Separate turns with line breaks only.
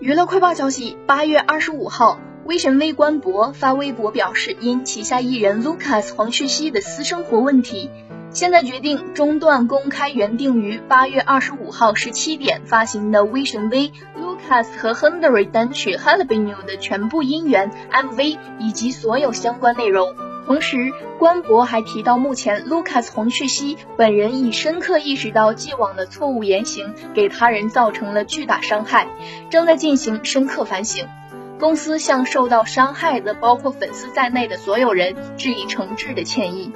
娱乐快报消息：八月二十五号，威神威官博发微博表示，因旗下艺人 Lucas 黄旭熙的私生活问题，现在决定中断公开原定于八月二十五号十七点发行的威神威 Lucas 和 Henry 单曲《h a l a b e n u 的全部音源、MV 以及所有相关内容。同时，官博还提到，目前卢卡斯洪旭熙本人已深刻意识到既往的错误言行给他人造成了巨大伤害，正在进行深刻反省。公司向受到伤害的包括粉丝在内的所有人致以诚挚的歉意。